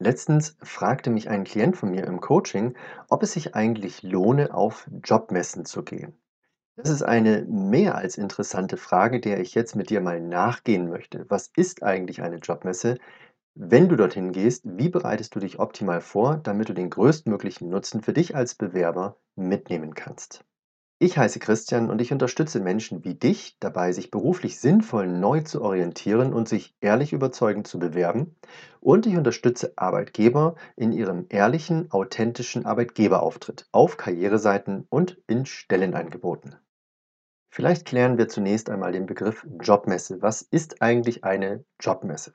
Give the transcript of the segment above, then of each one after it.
Letztens fragte mich ein Klient von mir im Coaching, ob es sich eigentlich lohne, auf Jobmessen zu gehen. Das ist eine mehr als interessante Frage, der ich jetzt mit dir mal nachgehen möchte. Was ist eigentlich eine Jobmesse? Wenn du dorthin gehst, wie bereitest du dich optimal vor, damit du den größtmöglichen Nutzen für dich als Bewerber mitnehmen kannst? Ich heiße Christian und ich unterstütze Menschen wie dich dabei, sich beruflich sinnvoll neu zu orientieren und sich ehrlich überzeugend zu bewerben. Und ich unterstütze Arbeitgeber in ihrem ehrlichen, authentischen Arbeitgeberauftritt auf Karriereseiten und in Stellenangeboten. Vielleicht klären wir zunächst einmal den Begriff Jobmesse. Was ist eigentlich eine Jobmesse?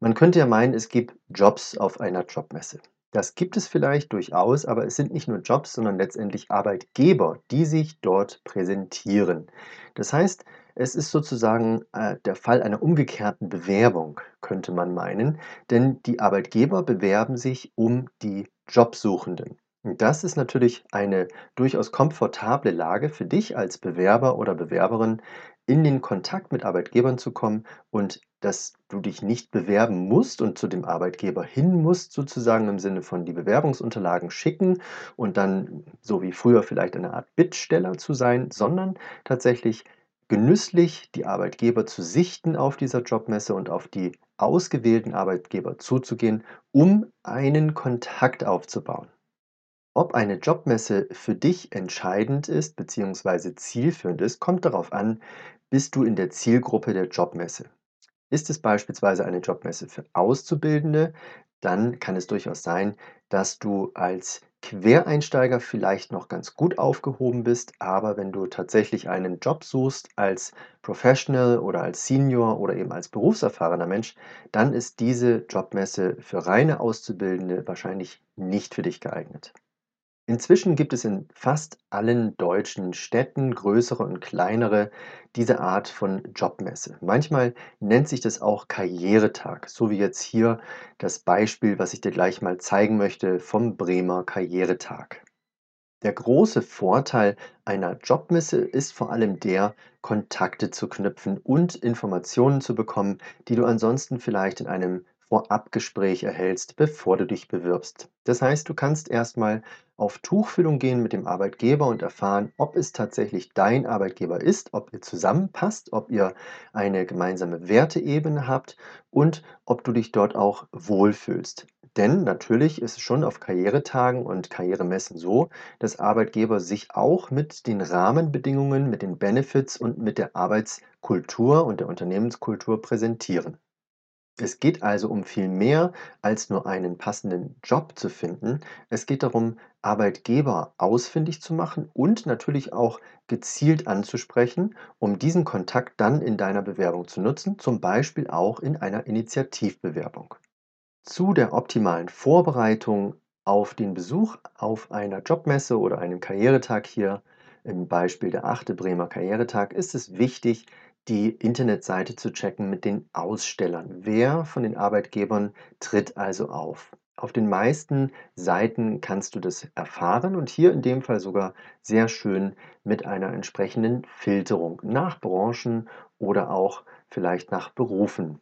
Man könnte ja meinen, es gibt Jobs auf einer Jobmesse. Das gibt es vielleicht durchaus, aber es sind nicht nur Jobs, sondern letztendlich Arbeitgeber, die sich dort präsentieren. Das heißt, es ist sozusagen äh, der Fall einer umgekehrten Bewerbung, könnte man meinen, denn die Arbeitgeber bewerben sich um die Jobsuchenden. Und das ist natürlich eine durchaus komfortable Lage für dich als Bewerber oder Bewerberin, in den Kontakt mit Arbeitgebern zu kommen und dass du dich nicht bewerben musst und zu dem Arbeitgeber hin musst, sozusagen im Sinne von die Bewerbungsunterlagen schicken und dann so wie früher vielleicht eine Art Bittsteller zu sein, sondern tatsächlich genüsslich die Arbeitgeber zu sichten auf dieser Jobmesse und auf die ausgewählten Arbeitgeber zuzugehen, um einen Kontakt aufzubauen. Ob eine Jobmesse für dich entscheidend ist bzw. zielführend ist, kommt darauf an, bist du in der Zielgruppe der Jobmesse. Ist es beispielsweise eine Jobmesse für Auszubildende, dann kann es durchaus sein, dass du als Quereinsteiger vielleicht noch ganz gut aufgehoben bist, aber wenn du tatsächlich einen Job suchst als Professional oder als Senior oder eben als berufserfahrener Mensch, dann ist diese Jobmesse für reine Auszubildende wahrscheinlich nicht für dich geeignet. Inzwischen gibt es in fast allen deutschen Städten, größere und kleinere, diese Art von Jobmesse. Manchmal nennt sich das auch Karrieretag, so wie jetzt hier das Beispiel, was ich dir gleich mal zeigen möchte vom Bremer Karrieretag. Der große Vorteil einer Jobmesse ist vor allem der, Kontakte zu knüpfen und Informationen zu bekommen, die du ansonsten vielleicht in einem Vorabgespräch erhältst, bevor du dich bewirbst. Das heißt, du kannst erstmal auf Tuchfühlung gehen mit dem Arbeitgeber und erfahren, ob es tatsächlich dein Arbeitgeber ist, ob ihr zusammenpasst, ob ihr eine gemeinsame Werteebene habt und ob du dich dort auch wohlfühlst. Denn natürlich ist es schon auf Karrieretagen und Karrieremessen so, dass Arbeitgeber sich auch mit den Rahmenbedingungen, mit den Benefits und mit der Arbeitskultur und der Unternehmenskultur präsentieren. Es geht also um viel mehr als nur einen passenden Job zu finden. Es geht darum, Arbeitgeber ausfindig zu machen und natürlich auch gezielt anzusprechen, um diesen Kontakt dann in deiner Bewerbung zu nutzen, zum Beispiel auch in einer Initiativbewerbung. Zu der optimalen Vorbereitung auf den Besuch auf einer Jobmesse oder einem Karrieretag hier im Beispiel der 8. Bremer Karrieretag ist es wichtig, die Internetseite zu checken mit den Ausstellern. Wer von den Arbeitgebern tritt also auf? Auf den meisten Seiten kannst du das erfahren und hier in dem Fall sogar sehr schön mit einer entsprechenden Filterung nach Branchen oder auch vielleicht nach Berufen.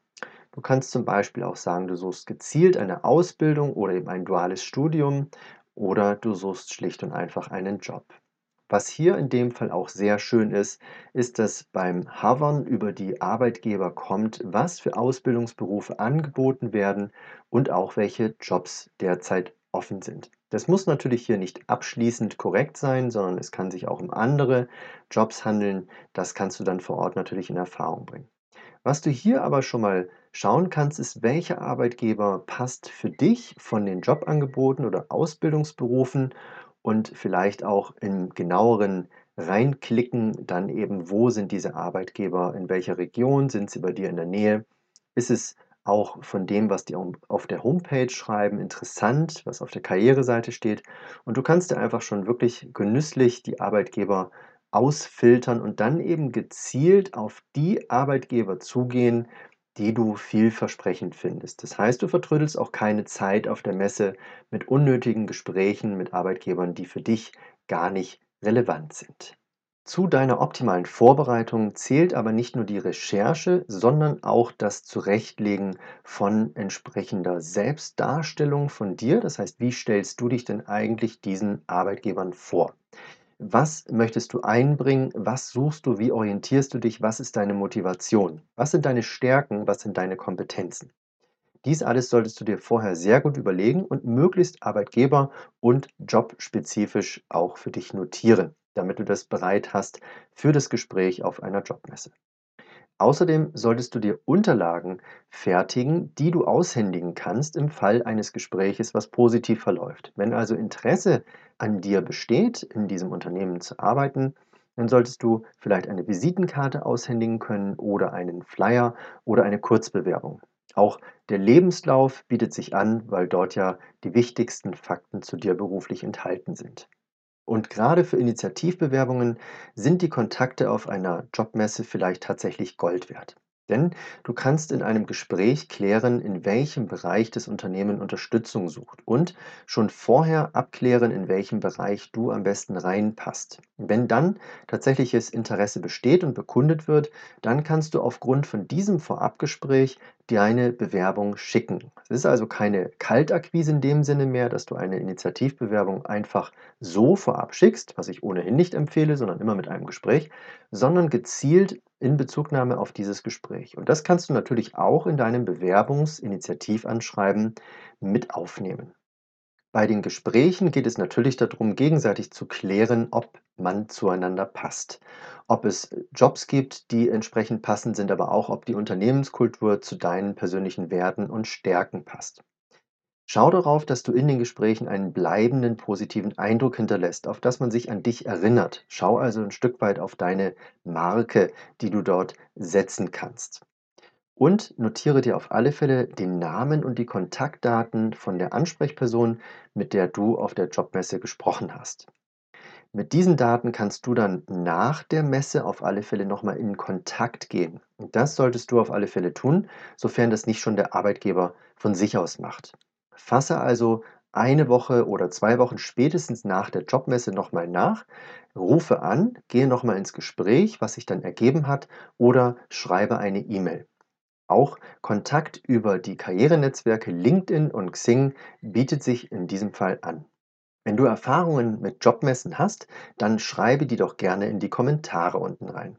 Du kannst zum Beispiel auch sagen, du suchst gezielt eine Ausbildung oder eben ein duales Studium oder du suchst schlicht und einfach einen Job. Was hier in dem Fall auch sehr schön ist, ist, dass beim Hovern über die Arbeitgeber kommt, was für Ausbildungsberufe angeboten werden und auch welche Jobs derzeit offen sind. Das muss natürlich hier nicht abschließend korrekt sein, sondern es kann sich auch um andere Jobs handeln. Das kannst du dann vor Ort natürlich in Erfahrung bringen. Was du hier aber schon mal schauen kannst, ist, welcher Arbeitgeber passt für dich von den Jobangeboten oder Ausbildungsberufen und vielleicht auch im genaueren reinklicken, dann eben, wo sind diese Arbeitgeber, in welcher Region, sind sie bei dir in der Nähe? Ist es auch von dem, was die auf der Homepage schreiben, interessant, was auf der Karriereseite steht? Und du kannst dir einfach schon wirklich genüsslich die Arbeitgeber ausfiltern und dann eben gezielt auf die Arbeitgeber zugehen, die du vielversprechend findest. Das heißt, du vertrödelst auch keine Zeit auf der Messe mit unnötigen Gesprächen mit Arbeitgebern, die für dich gar nicht relevant sind. Zu deiner optimalen Vorbereitung zählt aber nicht nur die Recherche, sondern auch das Zurechtlegen von entsprechender Selbstdarstellung von dir. Das heißt, wie stellst du dich denn eigentlich diesen Arbeitgebern vor? Was möchtest du einbringen? Was suchst du? Wie orientierst du dich? Was ist deine Motivation? Was sind deine Stärken? Was sind deine Kompetenzen? Dies alles solltest du dir vorher sehr gut überlegen und möglichst arbeitgeber- und jobspezifisch auch für dich notieren, damit du das bereit hast für das Gespräch auf einer Jobmesse. Außerdem solltest du dir Unterlagen fertigen, die du aushändigen kannst im Fall eines Gespräches, was positiv verläuft. Wenn also Interesse an dir besteht, in diesem Unternehmen zu arbeiten, dann solltest du vielleicht eine Visitenkarte aushändigen können oder einen Flyer oder eine Kurzbewerbung. Auch der Lebenslauf bietet sich an, weil dort ja die wichtigsten Fakten zu dir beruflich enthalten sind. Und gerade für Initiativbewerbungen sind die Kontakte auf einer Jobmesse vielleicht tatsächlich Gold wert. Denn du kannst in einem Gespräch klären, in welchem Bereich das Unternehmen Unterstützung sucht und schon vorher abklären, in welchem Bereich du am besten reinpasst. Wenn dann tatsächliches Interesse besteht und bekundet wird, dann kannst du aufgrund von diesem Vorabgespräch deine Bewerbung schicken. Es ist also keine Kaltakquise in dem Sinne mehr, dass du eine Initiativbewerbung einfach so vorab schickst, was ich ohnehin nicht empfehle, sondern immer mit einem Gespräch, sondern gezielt in Bezugnahme auf dieses Gespräch. Und das kannst du natürlich auch in deinem Bewerbungsinitiativanschreiben mit aufnehmen. Bei den Gesprächen geht es natürlich darum, gegenseitig zu klären, ob man zueinander passt. Ob es Jobs gibt, die entsprechend passend sind, aber auch, ob die Unternehmenskultur zu deinen persönlichen Werten und Stärken passt. Schau darauf, dass du in den Gesprächen einen bleibenden positiven Eindruck hinterlässt, auf das man sich an dich erinnert. Schau also ein Stück weit auf deine Marke, die du dort setzen kannst. Und notiere dir auf alle Fälle den Namen und die Kontaktdaten von der Ansprechperson, mit der du auf der Jobmesse gesprochen hast. Mit diesen Daten kannst du dann nach der Messe auf alle Fälle nochmal in Kontakt gehen. Und das solltest du auf alle Fälle tun, sofern das nicht schon der Arbeitgeber von sich aus macht. Fasse also eine Woche oder zwei Wochen spätestens nach der Jobmesse nochmal nach, rufe an, gehe nochmal ins Gespräch, was sich dann ergeben hat, oder schreibe eine E-Mail. Auch Kontakt über die Karrierenetzwerke LinkedIn und Xing bietet sich in diesem Fall an. Wenn du Erfahrungen mit Jobmessen hast, dann schreibe die doch gerne in die Kommentare unten rein.